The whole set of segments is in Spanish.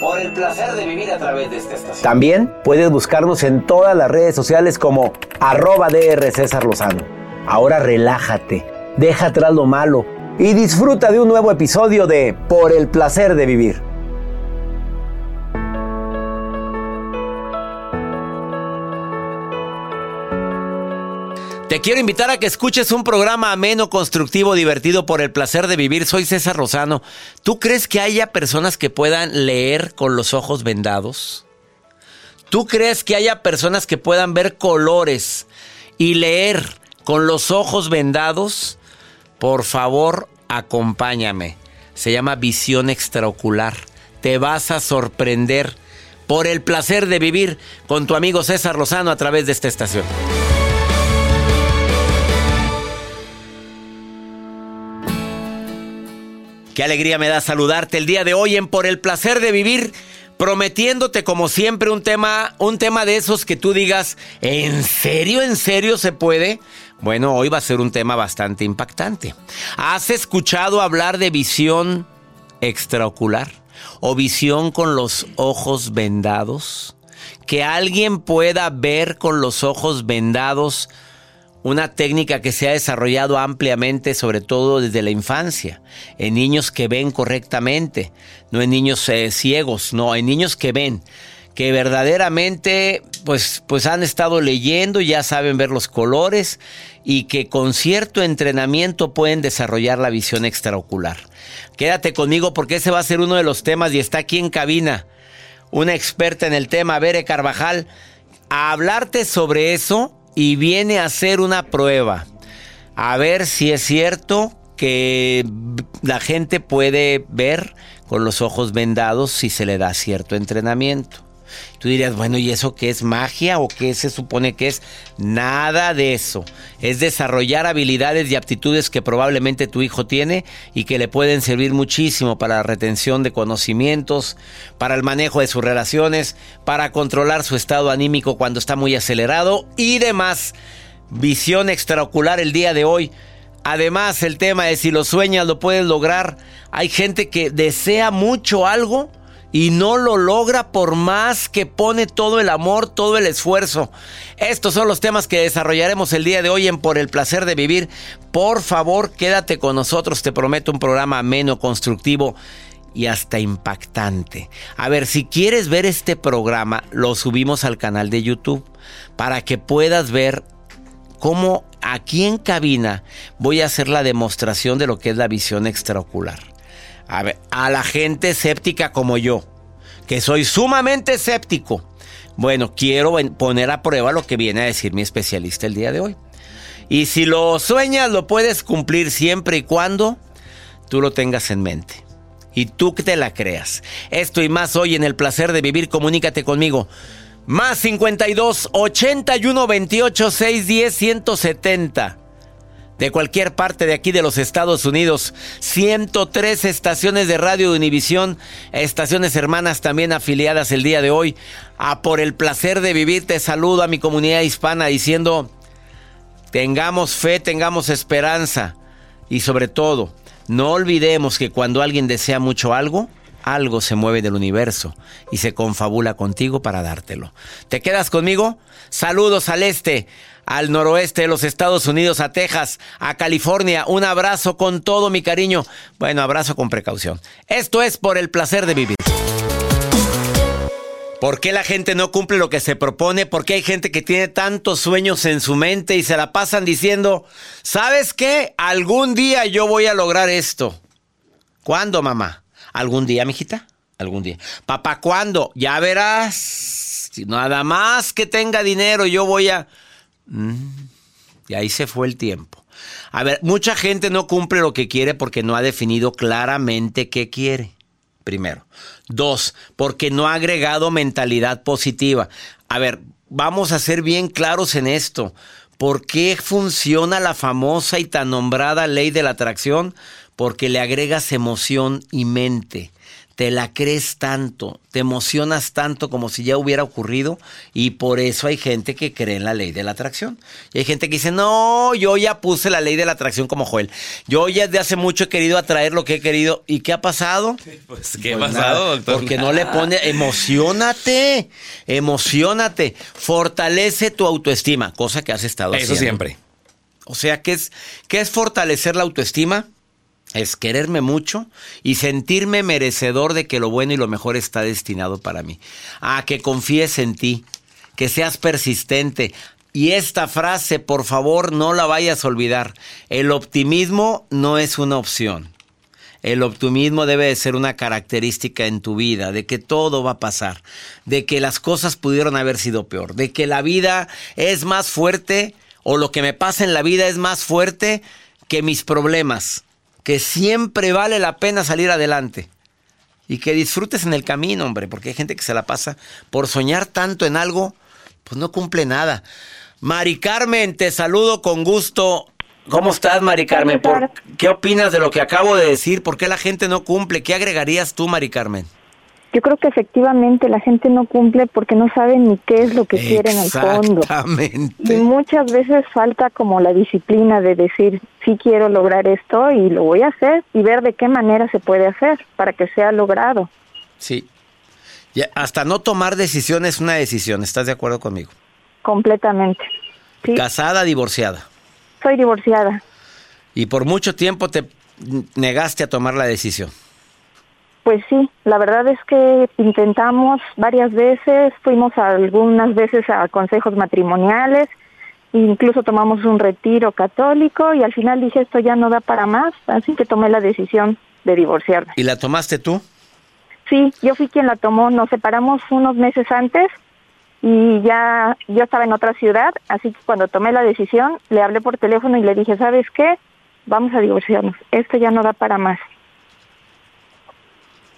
Por el placer de vivir a través de esta estación. También puedes buscarnos en todas las redes sociales como arroba DR César Lozano. Ahora relájate, deja atrás lo malo y disfruta de un nuevo episodio de Por el placer de vivir. Te quiero invitar a que escuches un programa ameno, constructivo, divertido por el placer de vivir. Soy César Rosano. ¿Tú crees que haya personas que puedan leer con los ojos vendados? ¿Tú crees que haya personas que puedan ver colores y leer con los ojos vendados? Por favor, acompáñame. Se llama visión extraocular. Te vas a sorprender por el placer de vivir con tu amigo César Lozano a través de esta estación. Qué alegría me da saludarte el día de hoy en Por el placer de vivir, prometiéndote como siempre un tema, un tema de esos que tú digas, ¿en serio, en serio se puede? Bueno, hoy va a ser un tema bastante impactante. ¿Has escuchado hablar de visión extraocular o visión con los ojos vendados? Que alguien pueda ver con los ojos vendados una técnica que se ha desarrollado ampliamente, sobre todo desde la infancia, en niños que ven correctamente, no en niños eh, ciegos, no, en niños que ven, que verdaderamente pues, pues han estado leyendo, ya saben ver los colores y que con cierto entrenamiento pueden desarrollar la visión extraocular. Quédate conmigo porque ese va a ser uno de los temas y está aquí en cabina una experta en el tema, Bere Carvajal, a hablarte sobre eso y viene a hacer una prueba. A ver si es cierto que la gente puede ver con los ojos vendados si se le da cierto entrenamiento. Tú dirías, bueno, ¿y eso qué es magia o qué se supone que es? Nada de eso. Es desarrollar habilidades y aptitudes que probablemente tu hijo tiene y que le pueden servir muchísimo para la retención de conocimientos, para el manejo de sus relaciones, para controlar su estado anímico cuando está muy acelerado y demás. Visión extraocular el día de hoy. Además, el tema de si lo sueñas lo puedes lograr. Hay gente que desea mucho algo y no lo logra por más que pone todo el amor, todo el esfuerzo. Estos son los temas que desarrollaremos el día de hoy en Por el placer de vivir. Por favor, quédate con nosotros, te prometo un programa ameno, constructivo y hasta impactante. A ver, si quieres ver este programa, lo subimos al canal de YouTube para que puedas ver cómo aquí en cabina voy a hacer la demostración de lo que es la visión extraocular. A la gente escéptica como yo, que soy sumamente escéptico. Bueno, quiero poner a prueba lo que viene a decir mi especialista el día de hoy. Y si lo sueñas, lo puedes cumplir siempre y cuando tú lo tengas en mente. Y tú que te la creas. Esto y más hoy en el placer de vivir, comunícate conmigo. Más 52 81 28 610 170 de cualquier parte de aquí de los Estados Unidos. 103 estaciones de radio de Univisión, estaciones hermanas también afiliadas el día de hoy. A por el placer de vivir, te saludo a mi comunidad hispana diciendo, tengamos fe, tengamos esperanza y sobre todo, no olvidemos que cuando alguien desea mucho algo, algo se mueve del universo y se confabula contigo para dártelo. ¿Te quedas conmigo? Saludos al este al noroeste de los Estados Unidos, a Texas, a California. Un abrazo con todo mi cariño. Bueno, abrazo con precaución. Esto es por el placer de vivir. ¿Por qué la gente no cumple lo que se propone? ¿Por qué hay gente que tiene tantos sueños en su mente y se la pasan diciendo, ¿sabes qué? Algún día yo voy a lograr esto. ¿Cuándo, mamá? ¿Algún día, mijita? Algún día. Papá, ¿cuándo? Ya verás. Nada más que tenga dinero, yo voy a... Mm. y ahí se fue el tiempo. A ver, mucha gente no cumple lo que quiere porque no ha definido claramente qué quiere. Primero. Dos, porque no ha agregado mentalidad positiva. A ver, vamos a ser bien claros en esto. ¿Por qué funciona la famosa y tan nombrada ley de la atracción? Porque le agregas emoción y mente te la crees tanto, te emocionas tanto como si ya hubiera ocurrido y por eso hay gente que cree en la ley de la atracción. Y hay gente que dice, no, yo ya puse la ley de la atracción como Joel. Yo ya desde hace mucho he querido atraer lo que he querido. ¿Y qué ha pasado? Pues, ¿qué ha pues pasado, doctor? Porque no le pone, emocionate, emocionate, fortalece tu autoestima, cosa que has estado haciendo. Eso siempre. O sea, ¿qué es, ¿qué es fortalecer la autoestima? Es quererme mucho y sentirme merecedor de que lo bueno y lo mejor está destinado para mí. A que confíes en ti, que seas persistente. Y esta frase, por favor, no la vayas a olvidar. El optimismo no es una opción. El optimismo debe de ser una característica en tu vida, de que todo va a pasar, de que las cosas pudieron haber sido peor, de que la vida es más fuerte o lo que me pasa en la vida es más fuerte que mis problemas que siempre vale la pena salir adelante. Y que disfrutes en el camino, hombre, porque hay gente que se la pasa por soñar tanto en algo, pues no cumple nada. Mari Carmen, te saludo con gusto. ¿Cómo estás, Mari Carmen? ¿Qué opinas de lo que acabo de decir? ¿Por qué la gente no cumple? ¿Qué agregarías tú, Mari Carmen? Yo creo que efectivamente la gente no cumple porque no sabe ni qué es lo que quiere en el fondo. Exactamente. Y muchas veces falta como la disciplina de decir, sí quiero lograr esto y lo voy a hacer y ver de qué manera se puede hacer para que sea logrado. Sí. hasta no tomar decisión es una decisión, ¿estás de acuerdo conmigo? Completamente. ¿Casada, divorciada? Soy divorciada. Y por mucho tiempo te negaste a tomar la decisión. Pues sí, la verdad es que intentamos varias veces, fuimos algunas veces a consejos matrimoniales, incluso tomamos un retiro católico y al final dije esto ya no da para más, así que tomé la decisión de divorciarme. ¿Y la tomaste tú? Sí, yo fui quien la tomó, nos separamos unos meses antes y ya yo estaba en otra ciudad, así que cuando tomé la decisión le hablé por teléfono y le dije, ¿sabes qué? Vamos a divorciarnos, esto ya no da para más.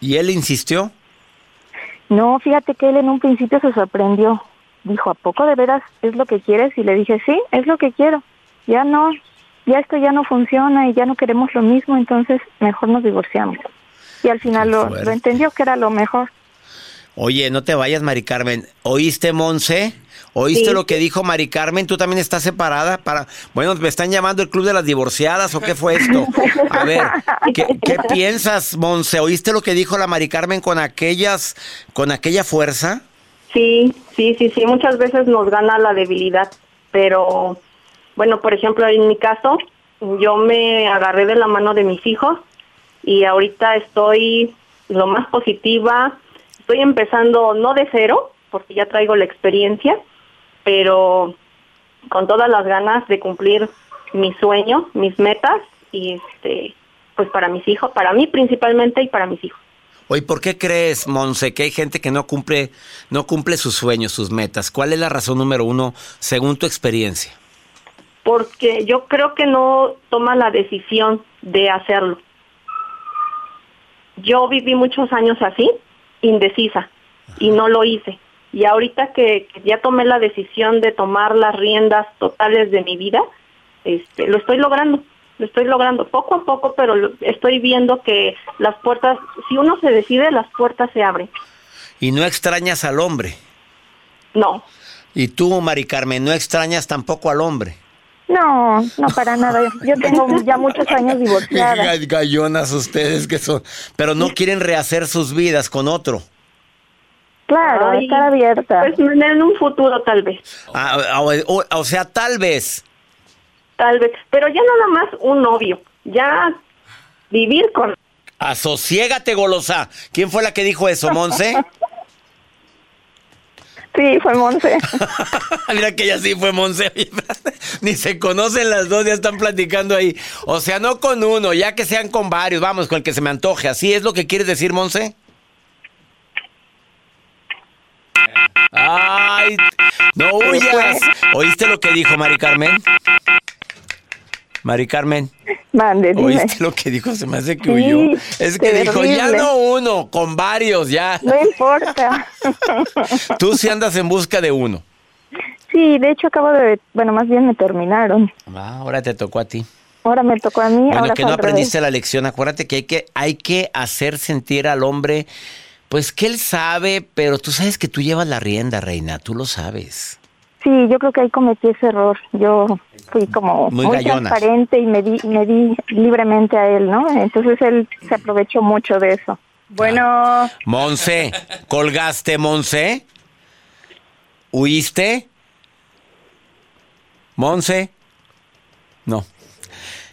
¿Y él insistió? No, fíjate que él en un principio se sorprendió. Dijo, ¿a poco de veras es lo que quieres? Y le dije, sí, es lo que quiero. Ya no, ya esto ya no funciona y ya no queremos lo mismo, entonces mejor nos divorciamos. Y al final lo, lo, entendió que era lo mejor. Oye, no te vayas, Mari Carmen. ¿Oíste, Monse? ¿Oíste lo que dijo Mari Carmen? ¿Tú también estás separada? para Bueno, ¿me están llamando el Club de las Divorciadas o qué fue esto? A ver, ¿qué, piensas, Monse? ¿Oíste lo que dijo la Mari Carmen con aquellas, con aquella fuerza? Sí, sí, sí, sí. Muchas veces nos gana la debilidad, pero bueno, por ejemplo, en mi caso, yo me agarré de la mano de mis hijos y ahorita estoy lo más positiva. Estoy empezando no de cero, porque ya traigo la experiencia, pero con todas las ganas de cumplir mi sueño, mis metas y este pues para mis hijos, para mí principalmente y para mis hijos. Oye, ¿por qué crees, Monse, que hay gente que no cumple, no cumple sus sueños, sus metas? ¿Cuál es la razón número uno, según tu experiencia? Porque yo creo que no toma la decisión de hacerlo. Yo viví muchos años así, indecisa, y no lo hice. Y ahorita que, ya tomé la decisión de tomar las riendas totales de mi vida, este, lo estoy logrando, lo estoy logrando poco a poco, pero estoy viendo que las puertas, si uno se decide, las puertas se abren. ¿Y no extrañas al hombre? No. ¿Y tú, Mari Carmen, no extrañas tampoco al hombre? No, no para nada. Yo tengo ya muchos años divorciada. Gallonas ustedes que son, pero no quieren rehacer sus vidas con otro. Claro, estar abierta. Pues en un futuro tal vez. Ah, ah, o, sea, tal vez. Tal vez, pero ya nada más un novio, ya vivir con... Asociégate, golosa. ¿Quién fue la que dijo eso, Monse? Sí, fue Monse. Mira que ella sí fue Monse. Ni se conocen las dos, ya están platicando ahí. O sea, no con uno, ya que sean con varios. Vamos, con el que se me antoje. ¿Así es lo que quieres decir, Monse? ¡Ay! ¡No huyas! ¿Oíste lo que dijo Mari Carmen? Mari Carmen. Mande, dime. ¿Oíste lo que dijo? Se me hace que huyó. Es que dijo, ya no uno, con varios, ya. No importa. Tú sí andas en busca de uno. Sí, de hecho acabo de, bueno, más bien me terminaron. Ah, ahora te tocó a ti. Ahora me tocó a mí. Bueno, que no aprendiste la lección. Acuérdate que hay que hay que hacer sentir al hombre, pues que él sabe, pero tú sabes que tú llevas la rienda, reina. Tú lo sabes. Sí, yo creo que ahí cometí ese error. Yo fui como muy, transparente y me di, me di libremente a él, ¿no? Entonces él se aprovechó mucho de eso. Bueno. Monse, ¿colgaste, Monse? ¿Huiste? Monse. No.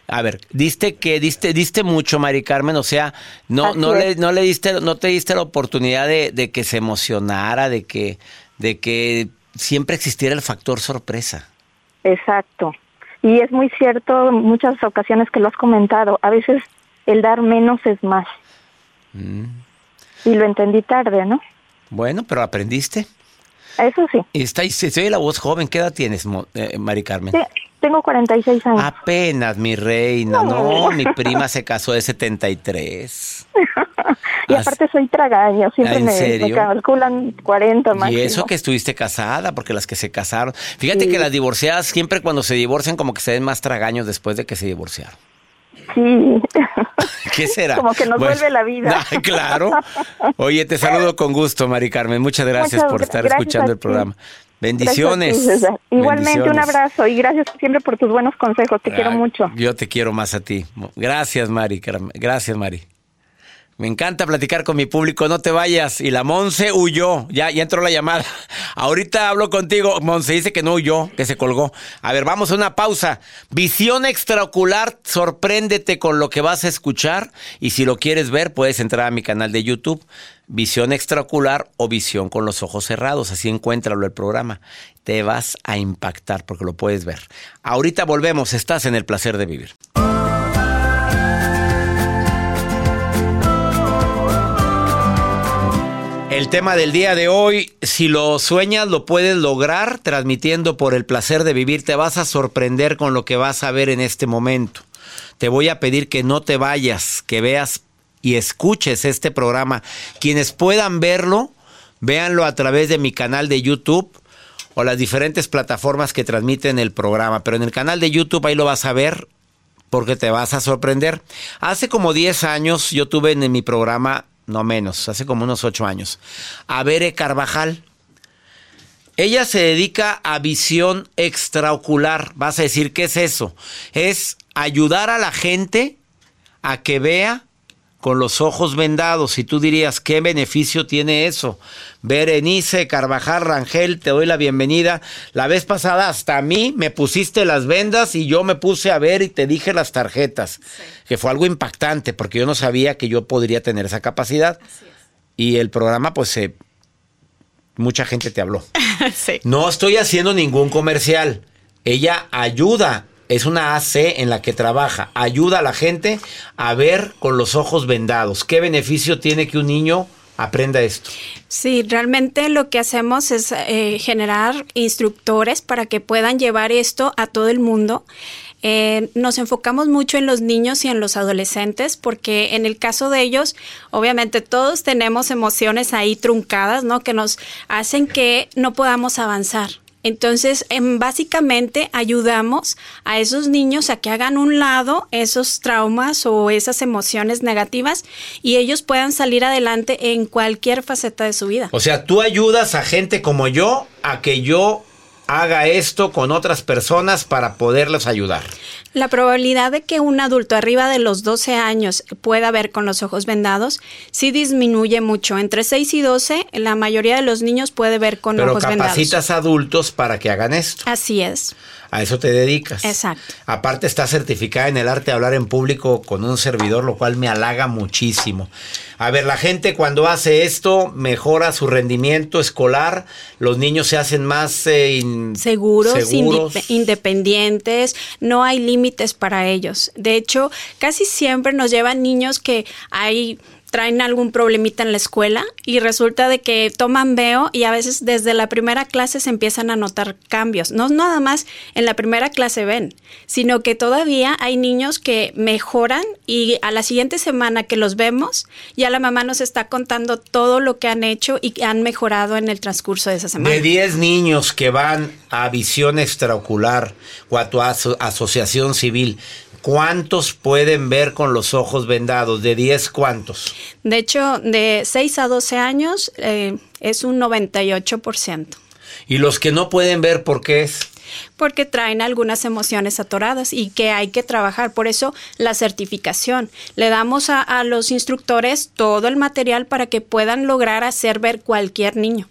A ver, diste que diste diste mucho, Mari Carmen, o sea, no no le no le diste no te diste la oportunidad de, de, que se emocionara, de que de que siempre existiera el factor sorpresa. Exacto. Y es muy cierto muchas ocasiones que lo has comentado, a veces el dar menos es más. Mm. Y lo entendí tarde, ¿no? Bueno, pero aprendiste. Eso sí. Y está, se oye la voz joven. ¿Qué edad tienes, eh, Mari Carmen? tengo 46 años. Apenas, mi reina. No, mi prima se casó de 73. y aparte soy tragaño. Siempre me, calculan 40 más. Y eso que estuviste casada, porque las que se casaron. Fíjate que las divorciadas siempre cuando se divorcian como que se ven más tragaños después de que se divorciaron. Sí. ¿Qué será? Como que nos vuelve la vida. claro. Oye, te saludo con gusto, Mari Carmen. Muchas gracias por estar escuchando el programa. Bendiciones. Igualmente un abrazo y gracias siempre por tus buenos consejos. Te quiero mucho. Yo te quiero más a ti. Gracias, Mari. Gracias, Mari. Me encanta platicar con mi público, no te vayas. Y la Monse huyó, ya, ya entró la llamada. Ahorita hablo contigo. Monse dice que no huyó, que se colgó. A ver, vamos a una pausa. Visión extraocular, sorpréndete con lo que vas a escuchar. Y si lo quieres ver, puedes entrar a mi canal de YouTube. Visión extraocular o visión con los ojos cerrados. Así encuéntralo el programa. Te vas a impactar porque lo puedes ver. Ahorita volvemos, estás en el placer de vivir. El tema del día de hoy, si lo sueñas, lo puedes lograr transmitiendo por el placer de vivir. Te vas a sorprender con lo que vas a ver en este momento. Te voy a pedir que no te vayas, que veas y escuches este programa. Quienes puedan verlo, véanlo a través de mi canal de YouTube o las diferentes plataformas que transmiten el programa. Pero en el canal de YouTube ahí lo vas a ver porque te vas a sorprender. Hace como 10 años yo tuve en mi programa no menos, hace como unos ocho años, a Carvajal. Ella se dedica a visión extraocular. Vas a decir, ¿qué es eso? Es ayudar a la gente a que vea con los ojos vendados. Y tú dirías, ¿qué beneficio tiene eso? Berenice Carvajal Rangel, te doy la bienvenida. La vez pasada hasta a mí me pusiste las vendas y yo me puse a ver y te dije las tarjetas, que fue algo impactante porque yo no sabía que yo podría tener esa capacidad. Y el programa, pues, se mucha gente te habló. No estoy haciendo ningún comercial. Ella ayuda es una AC en la que trabaja, ayuda a la gente a ver con los ojos vendados. ¿Qué beneficio tiene que un niño aprenda esto? Sí, realmente lo que hacemos es eh, generar instructores para que puedan llevar esto a todo el mundo. Eh, nos enfocamos mucho en los niños y en los adolescentes porque en el caso de ellos, obviamente todos tenemos emociones ahí truncadas, ¿no? Que nos hacen que no podamos avanzar. Entonces, em, básicamente ayudamos a esos niños a que hagan un lado esos traumas o esas emociones negativas y ellos puedan salir adelante en cualquier faceta de su vida. O sea, tú ayudas a gente como yo a que yo haga esto con otras personas para poderlos ayudar. La probabilidad de que un adulto arriba de los 12 años pueda ver con los ojos vendados sí disminuye mucho. Entre 6 y 12, la mayoría de los niños puede ver con ojos vendados. Pero capacitas adultos para que hagan esto. Así es. A eso te dedicas. Exacto. Aparte está certificada en el arte de hablar en público con un servidor, lo cual me halaga muchísimo. A ver, la gente cuando hace esto mejora su rendimiento escolar, los niños se hacen más eh, seguros, independientes, no hay límites para ellos. De hecho, casi siempre nos llevan niños que hay traen algún problemita en la escuela y resulta de que toman veo y a veces desde la primera clase se empiezan a notar cambios. No nada más en la primera clase ven, sino que todavía hay niños que mejoran y a la siguiente semana que los vemos, ya la mamá nos está contando todo lo que han hecho y han mejorado en el transcurso de esa semana. De 10 niños que van a visión extraocular o a tu asociación civil, ¿Cuántos pueden ver con los ojos vendados? ¿De 10 cuántos? De hecho, de 6 a 12 años eh, es un 98%. ¿Y los que no pueden ver por qué es? Porque traen algunas emociones atoradas y que hay que trabajar. Por eso la certificación. Le damos a, a los instructores todo el material para que puedan lograr hacer ver cualquier niño.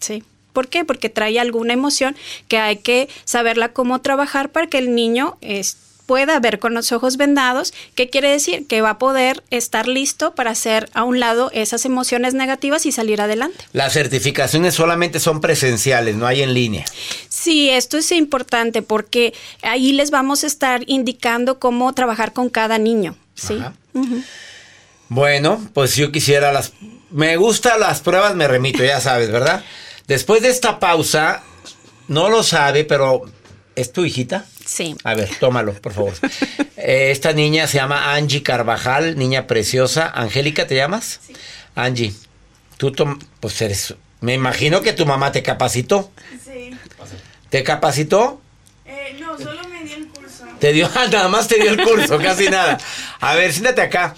Sí. ¿Por qué? Porque trae alguna emoción que hay que saberla cómo trabajar para que el niño esté pueda ver con los ojos vendados, ¿qué quiere decir? Que va a poder estar listo para hacer a un lado esas emociones negativas y salir adelante. Las certificaciones solamente son presenciales, no hay en línea. Sí, esto es importante porque ahí les vamos a estar indicando cómo trabajar con cada niño, ¿sí? Bueno, pues yo quisiera las... Me gustan las pruebas, me remito, ya sabes, ¿verdad? Después de esta pausa, no lo sabe, pero ¿es tu hijita? Sí. A ver, tómalo, por favor. Eh, esta niña se llama Angie Carvajal, niña preciosa. Angélica, ¿te llamas? Sí. Angie, tú, pues eres. Me imagino que tu mamá te capacitó. Sí. ¿Te capacitó? Eh, no, solo me dio el curso. Te dio, nada más te dio el curso, casi nada. A ver, siéntate acá.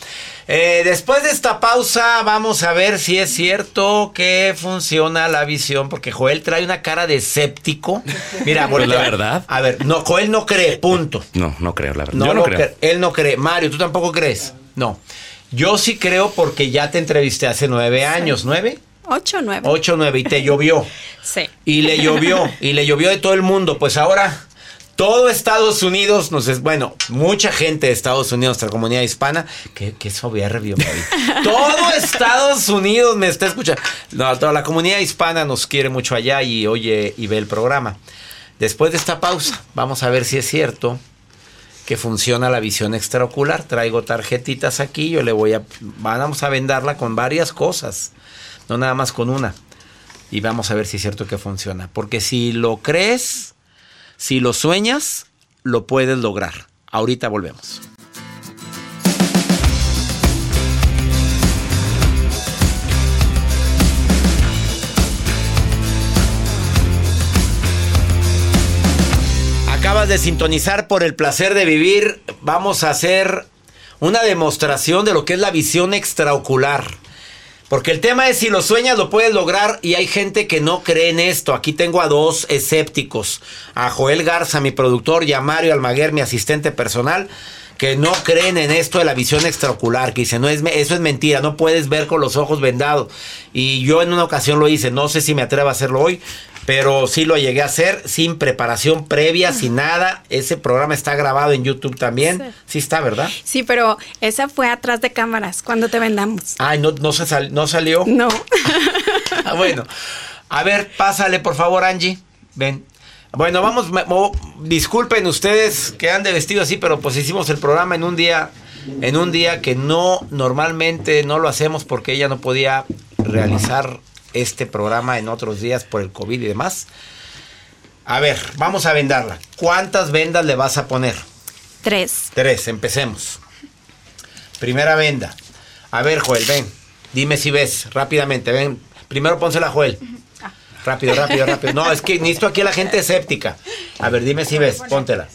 Eh, después de esta pausa vamos a ver si es cierto que funciona la visión, porque Joel trae una cara de escéptico. Mira, por la verdad. A ver, no, Joel no cree, punto. No, no creo, la verdad. No, Yo no creo. él no cree. Mario, ¿tú tampoco crees? No. Yo sí creo porque ya te entrevisté hace nueve años, ¿nueve? Ocho, nueve. Ocho, nueve, y te llovió. Sí. Y le llovió, y le llovió de todo el mundo. Pues ahora todo Estados Unidos nos es, bueno, mucha gente de Estados Unidos, nuestra comunidad hispana, que, que soberbio, Todo Estados Unidos me está escuchando. No, toda la comunidad hispana nos quiere mucho allá y oye y ve el programa. Después de esta pausa, vamos a ver si es cierto que funciona la visión extraocular. Traigo tarjetitas aquí, yo le voy a vamos a vendarla con varias cosas, no nada más con una. Y vamos a ver si es cierto que funciona, porque si lo crees, si lo sueñas, lo puedes lograr. Ahorita volvemos. Acabas de sintonizar por el placer de vivir. Vamos a hacer una demostración de lo que es la visión extraocular. Porque el tema es si lo sueñas lo puedes lograr y hay gente que no cree en esto. Aquí tengo a dos escépticos. A Joel Garza, mi productor, y a Mario Almaguer, mi asistente personal, que no creen en esto de la visión extraocular, que dicen, no, es, eso es mentira, no puedes ver con los ojos vendados. Y yo en una ocasión lo hice, no sé si me atrevo a hacerlo hoy, pero sí lo llegué a hacer sin preparación previa, sin nada. Ese programa está grabado en YouTube también. Sí, está, ¿verdad? Sí, pero esa fue atrás de cámaras cuando te vendamos. Ay, no, no, se no salió. No. Ah, bueno, a ver, pásale por favor, Angie. Ven. Bueno, vamos, disculpen ustedes que han de vestido así, pero pues hicimos el programa en un día, en un día que no, normalmente no lo hacemos porque ella no podía realizar este programa en otros días por el COVID y demás. A ver, vamos a vendarla. ¿Cuántas vendas le vas a poner? Tres. Tres, empecemos. Primera venda. A ver, Joel, ven. Dime si ves, rápidamente, ven. Primero pónsela, Joel. Rápido, rápido, rápido. No, es que necesito aquí a la gente escéptica. A ver, dime si ves, póntela.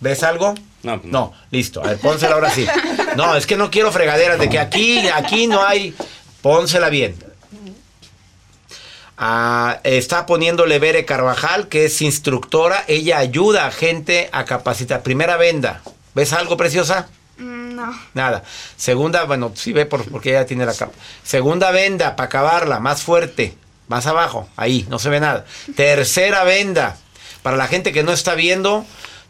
¿Ves algo? No, no. listo. A ver, pónsela ahora sí. No, es que no quiero fregaderas de que aquí, aquí no hay. Pónsela bien. Ah, está poniéndole Bere Carvajal, que es instructora. Ella ayuda a gente a capacitar. Primera venda. ¿Ves algo, preciosa? Mm, no. Nada. Segunda, bueno, sí ve por, porque ella tiene la capa. Segunda venda, para acabarla, más fuerte. Más abajo, ahí, no se ve nada. Tercera venda. Para la gente que no está viendo,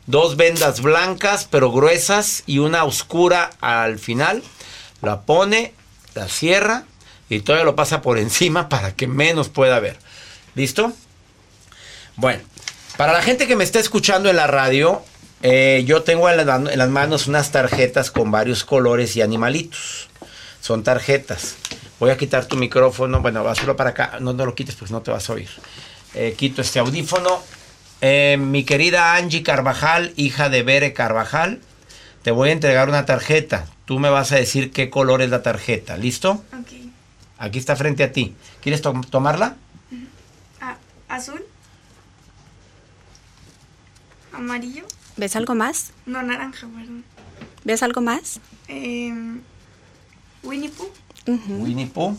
dos vendas blancas, pero gruesas, y una oscura al final. La pone, la cierra y todavía lo pasa por encima para que menos pueda ver. ¿Listo? Bueno, para la gente que me está escuchando en la radio, eh, yo tengo en, las manos unas tarjetas con varios colores y animalitos. Son tarjetas. Voy a quitar tu micrófono. Bueno, hacerlo para acá. No, no lo quites pues no te vas a oír. Eh, quito este audífono. Eh, mi querida Angie Carvajal, hija de Bere Carvajal, te voy a entregar una tarjeta. Tú me vas a decir qué color es la tarjeta. ¿Listo? Ok. Aquí está frente a ti. ¿Quieres to- tomarla? Ah, azul. Amarillo. ¿Ves algo más? No, naranja, perdón. ¿Ves algo más? Em, Winnie Pooh. Winnie Pooh.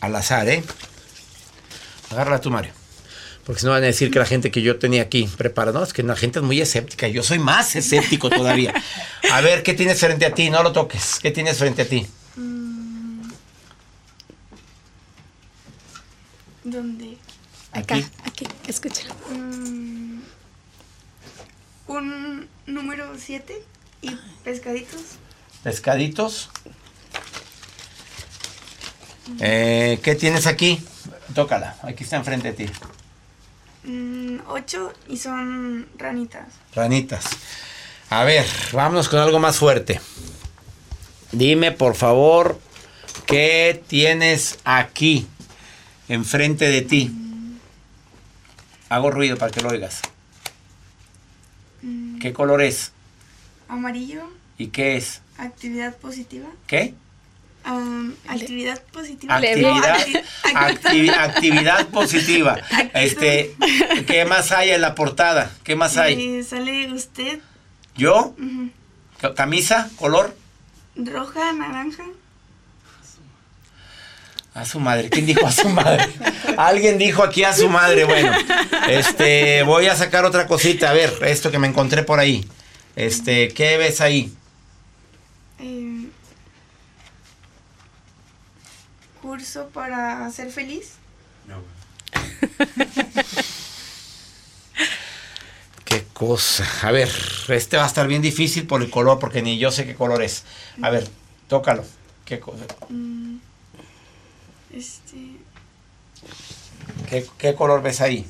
Al azar, ¿eh? Agárrala tú, Mario. Porque si no van a decir que la gente que yo tenía aquí preparada, no, es que la gente es muy escéptica. Yo soy más escéptico todavía. A ver, ¿qué tienes frente a ti? No lo toques. ¿Qué tienes frente a ti? ¿Dónde? Acá, Aquí. aquí, escucha. Mm, un número 7 y pescaditos. Pescaditos. Eh, ¿Qué tienes aquí? Tócala. Aquí está enfrente de ti. 8 y son ranitas. Ranitas. A ver, vámonos con algo más fuerte. Dime, por favor, ¿qué tienes aquí, enfrente de ti? Hago ruido para que lo oigas. ¿Qué color es? Amarillo, ¿Y qué es? actividad positiva. ¿Qué? Am, actividad positiva. Actividad, Acti- acti- actividad positiva. Este, ¿qué más hay en la portada? ¿Qué más hay? Eh, sale usted ¿Yo? Ca- ¿Camisa? ¿Color? roja, naranja. A su madre. ¿Quién dijo a su madre? Alguien dijo aquí a su madre. Bueno, este, voy a sacar otra cosita. A ver, esto que me encontré por ahí. Este, ¿qué ves ahí? eh, curso para ser feliz. Qué cosa. A ver, este va a estar bien difícil por el color, porque ni yo sé qué color es. A ver, tócalo. ¿Qué, co- Este, qué, qué color ves ahí?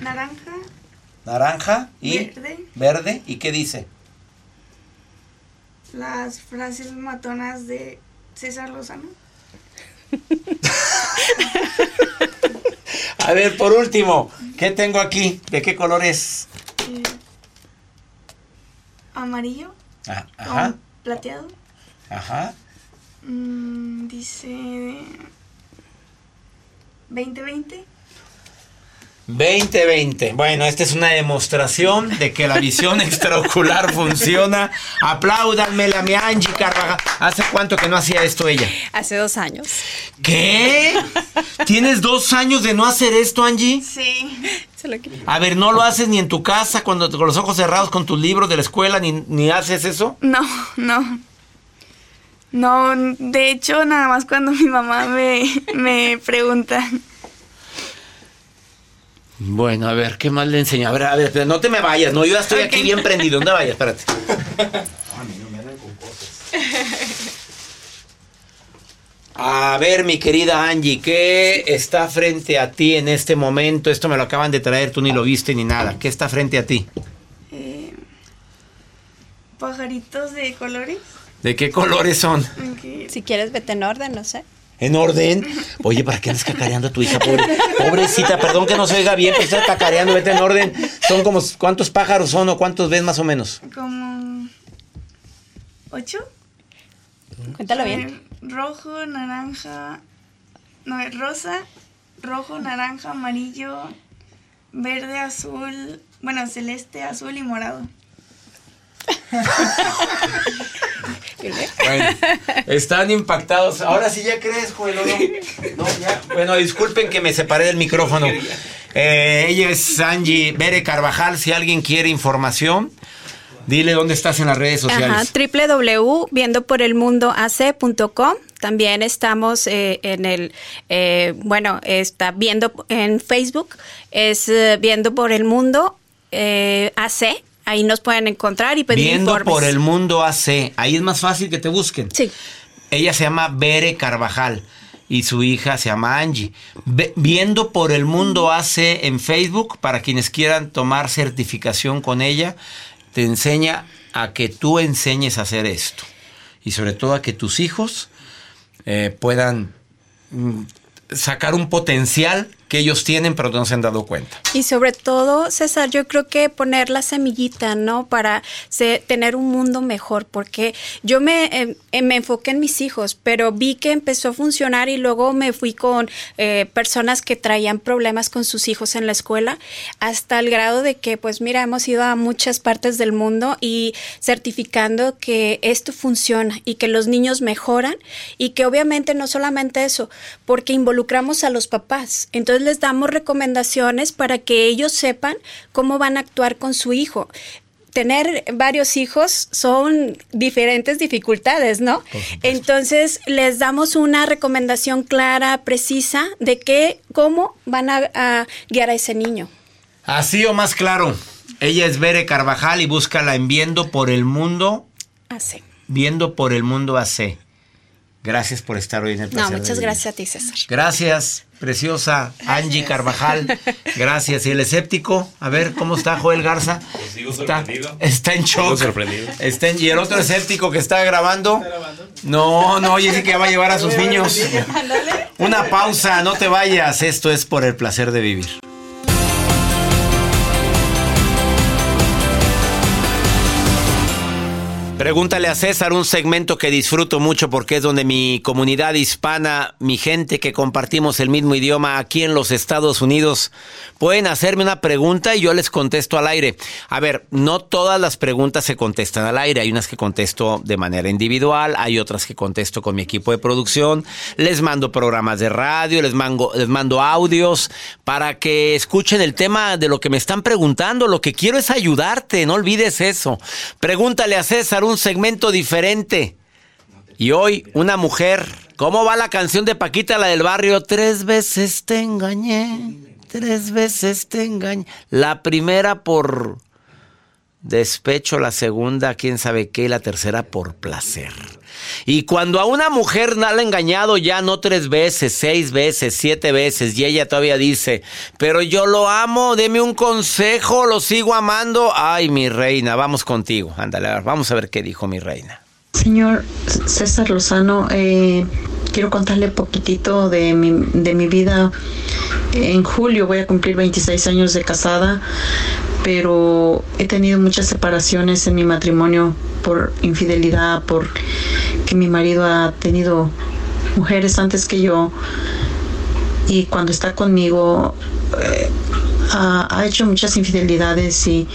naranja, Naranja y Verde. verde. ¿Y qué dice? las frases matonas de César Lozano. A ver, por último, ¿qué tengo aquí? ¿De qué color es? eh, amarillo, Ah, Ajá, plateado. ajá. Mm, dice 2020. 2020. Bueno, esta es una demostración de que la visión extraocular funciona. Apláudanmela a mi Angie Carvajal. ¿Hace cuánto que no hacía esto ella? Hace dos años. ¿Qué? ¿Tienes dos años de no hacer esto, Angie? Sí. Se lo. A ver, ¿no lo haces ni en tu casa cuando con los ojos cerrados con tus libros de la escuela ni, ni haces eso? No, no. No, de hecho, nada más cuando mi mamá me, me pregunta. Bueno, a ver, ¿qué más le enseño? A ver, a ver, no te me vayas, no, yo ya estoy aquí bien prendido. ¿Dónde vayas? Espérate. A ver, mi querida Angie, ¿qué está frente a ti en este momento? Esto me lo acaban de traer, tú ni lo viste ni nada. ¿Qué está frente a ti? eh, pajaritos de colores. ¿De qué colores son? Si quieres, vete en orden, no sé. ¿En orden? Oye, ¿para qué andas cacareando a tu hija? Pobre, pobrecita, perdón que no se oiga bien, pero está cacareando, vete en orden. Son como, ¿cuántos pájaros son o cuántos ves más o menos? Como ocho. Cuéntalo bien. Eh, rojo, naranja, no, eh, rosa, rojo, naranja, amarillo, verde, azul, bueno, celeste, azul y morado. Bueno, están impactados. Ahora sí ya crees, Joel, ¿o no? No, ya. Bueno, disculpen que me separé del micrófono. Eh, ella es Angie Bere Carvajal. Si alguien quiere información, dile dónde estás en las redes sociales. www.viendoporelmundo.ac.com. También estamos eh, en el, eh, bueno, está viendo en Facebook, es eh, Viendo por el Mundo eh, AC. Ahí nos pueden encontrar y pedir Viendo informes. por el mundo AC. Ahí es más fácil que te busquen. Sí. Ella se llama Bere Carvajal y su hija se llama Angie. Viendo por el mundo hace en Facebook, para quienes quieran tomar certificación con ella, te enseña a que tú enseñes a hacer esto. y sobre todo a que tus hijos eh, puedan mm, sacar un potencial que ellos tienen pero no se han dado cuenta. Y sobre todo, César, yo creo que poner la semillita, ¿no? Para tener un mundo mejor, porque yo me, em, em, me enfoqué en mis hijos, pero vi que empezó a funcionar y luego me fui con eh, personas que traían problemas con sus hijos en la escuela, hasta el grado de que, pues mira, hemos ido a muchas partes del mundo y certificando que esto funciona y que los niños mejoran y que obviamente no solamente eso, porque involucramos a los papás. Entonces, les damos recomendaciones para que ellos sepan cómo van a actuar con su hijo tener varios hijos son diferentes dificultades, ¿no? Entonces les damos una recomendación clara, precisa de qué, cómo van a, guiar a ese niño. Así o más claro. Ella es Bere Carvajal y búscala en Viendo por el Mundo. AC. Viendo por el Mundo AC. Gracias por estar hoy en el No, muchas gracias a ti, César. Gracias, preciosa Angie Carvajal. Gracias. ¿Y el escéptico? A ver, ¿cómo está Joel Garza? Pues está, está en shock. sorprendido. Está ¿Y el otro escéptico que está grabando? No, no, oye, sí que va a llevar a sus niños. Una pausa, no te vayas. Esto es por el placer de vivir. Pregúntale a César un segmento que disfruto mucho porque es donde mi comunidad hispana, mi gente que compartimos el mismo idioma aquí en los Estados Unidos, pueden hacerme una pregunta y yo les contesto al aire. A ver, no todas las preguntas se contestan al aire. Hay unas que contesto de manera individual, hay otras que contesto con mi equipo de producción. Les mando programas de radio, les mando, les mando audios para que escuchen el tema de lo que me están preguntando. Lo que quiero es ayudarte, no olvides eso. Pregúntale a César un segmento diferente. Y hoy, una mujer. ¿Cómo va la canción de Paquita, la del barrio? Tres veces te engañé. Tres veces te engañé. La primera por despecho, la segunda, quién sabe qué, y la tercera por placer. Y cuando a una mujer la ha engañado ya no tres veces, seis veces, siete veces, y ella todavía dice, pero yo lo amo, deme un consejo, lo sigo amando. Ay, mi reina, vamos contigo. Ándale, vamos a ver qué dijo mi reina. Señor César Lozano, eh, quiero contarle poquitito de mi, de mi vida. En julio voy a cumplir 26 años de casada, pero he tenido muchas separaciones en mi matrimonio por infidelidad, por que mi marido ha tenido mujeres antes que yo y cuando está conmigo eh, ha, hecho muchas infidelidades y,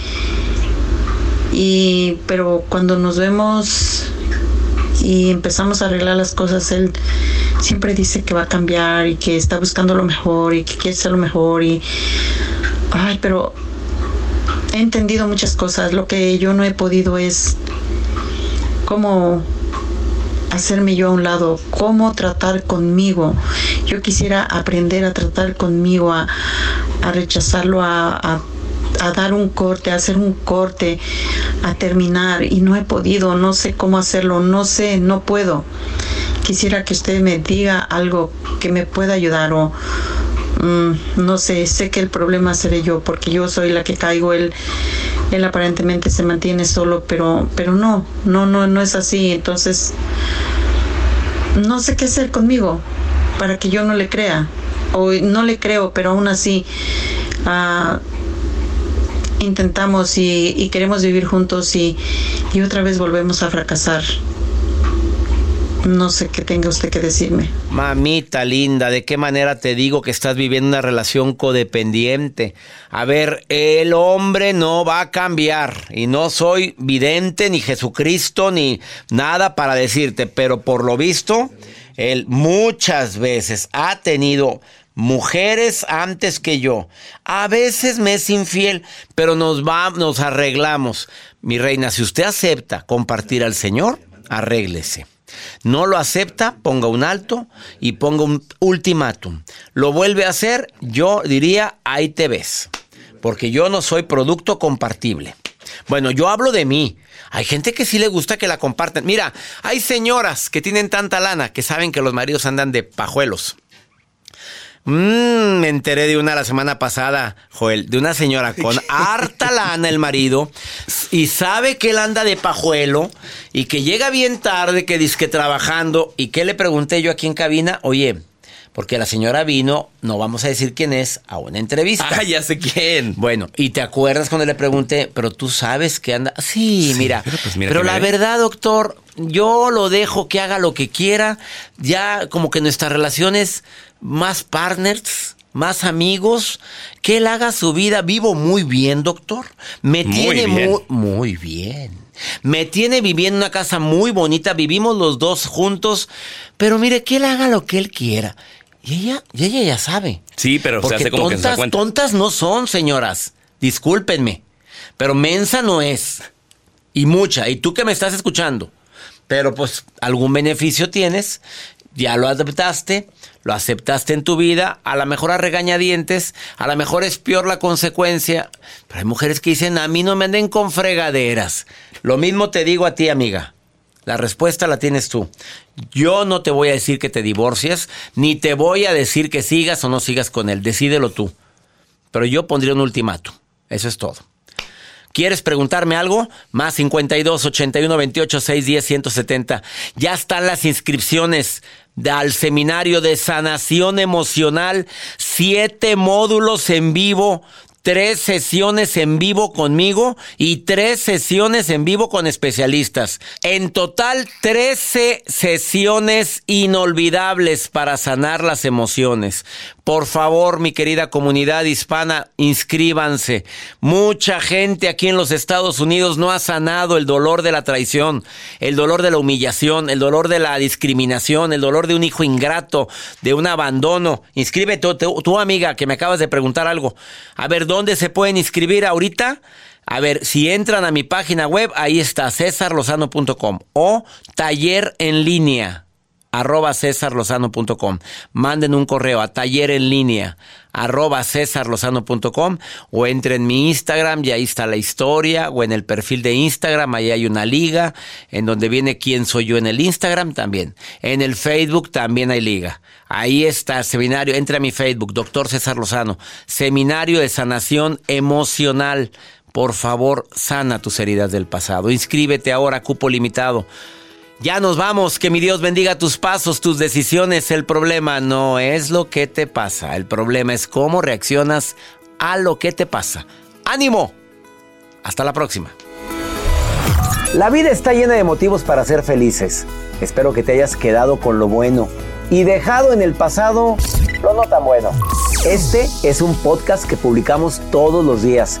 y pero cuando nos vemos y empezamos a arreglar las cosas él siempre dice que va a cambiar y que está buscando lo mejor y que quiere ser lo mejor y ay pero he entendido muchas cosas lo que yo no he podido es cómo hacerme yo a un lado, cómo tratar conmigo. Yo quisiera aprender a tratar conmigo, a, rechazarlo, a, a, dar un corte, a hacer un corte, a terminar y no he podido, no sé cómo hacerlo, no sé, no puedo. Quisiera que usted me diga algo que me pueda ayudar o mm, no sé, sé que el problema seré yo porque yo soy la que caigo, él, él aparentemente se mantiene solo, pero, pero no, no, no, no es así. Entonces, no sé qué hacer conmigo para que yo no le crea. O no le creo, pero aún así ah, intentamos y, queremos vivir juntos y, y otra vez volvemos a fracasar. No sé qué tenga usted que decirme. Mamita linda, ¿de qué manera te digo que estás viviendo una relación codependiente? A ver, el hombre no va a cambiar y no soy vidente ni Jesucristo ni nada para decirte, pero por lo visto, él muchas veces ha tenido mujeres antes que yo. A veces me es infiel, pero nos va, nos arreglamos. Mi reina, si usted acepta compartir al Señor, arréglese. No lo acepta, ponga un alto y ponga un ultimátum. Lo vuelve a hacer, yo diría, ahí te ves. Porque yo no soy producto compartible. Bueno, yo hablo de mí. Hay gente que sí le gusta que la compartan. Mira, hay señoras que tienen tanta lana que saben que los maridos andan de pajuelos. Mm, me enteré de una la semana pasada, Joel, de una señora con harta lana el marido. y sabe que él anda de pajuelo y que llega bien tarde, que dice que trabajando. ¿Y qué le pregunté yo aquí en cabina? Oye, porque la señora vino, no vamos a decir quién es, a una entrevista. Ah, ya sé quién. Bueno, y te acuerdas cuando le pregunté, pero tú sabes que anda. Sí, mira. Pero, pues pero la verdad, doctor, yo lo dejo que haga lo que quiera. Ya como que nuestra relación es más partners, más amigos. Que él haga su vida. Vivo muy bien, doctor. Me tiene muy, muy bien. Me tiene viviendo en una casa muy bonita. Vivimos los dos juntos. Pero mire, que él haga lo que él quiera. Y ella, ella ya sabe. Sí, pero se hace como tontas, que se tontas no son, señoras. Discúlpenme. Pero mensa no es. Y mucha. Y tú que me estás escuchando. Pero pues algún beneficio tienes. Ya lo aceptaste. Lo aceptaste en tu vida. A lo mejor a regañadientes. A lo mejor es peor la consecuencia. Pero hay mujeres que dicen, a mí no me anden con fregaderas. Lo mismo te digo a ti, amiga. La respuesta la tienes tú. Yo no te voy a decir que te divorcies, ni te voy a decir que sigas o no sigas con él. Decídelo tú. Pero yo pondría un ultimato. Eso es todo. ¿Quieres preguntarme algo? Más 52 81 28 610 170. Ya están las inscripciones al seminario de sanación emocional. Siete módulos en vivo tres sesiones en vivo conmigo y tres sesiones en vivo con especialistas. En total, 13 sesiones inolvidables para sanar las emociones. Por favor, mi querida comunidad hispana, inscríbanse. Mucha gente aquí en los Estados Unidos no ha sanado el dolor de la traición, el dolor de la humillación, el dolor de la discriminación, el dolor de un hijo ingrato, de un abandono. Inscríbete, tu, amiga que me acabas de preguntar algo. A ver, ¿dónde se pueden inscribir ahorita? A ver, si entran a mi página web, ahí está, cesarlozano.com o taller en línea arroba cesarlozano.com. Manden un correo a taller en línea arroba cesarlozano.com o entre en mi Instagram y ahí está la historia o en el perfil de Instagram, ahí hay una liga en donde viene quién soy yo en el Instagram también. En el Facebook también hay liga. Ahí está, seminario, entra a mi Facebook, doctor César Lozano, seminario de sanación emocional. Por favor, sana tus heridas del pasado. Inscríbete ahora, cupo limitado. Ya nos vamos, que mi Dios bendiga tus pasos, tus decisiones. El problema no es lo que te pasa, el problema es cómo reaccionas a lo que te pasa. ¡Ánimo! Hasta la próxima. La vida está llena de motivos para ser felices. Espero que te hayas quedado con lo bueno y dejado en el pasado lo no tan bueno. Este es un podcast que publicamos todos los días,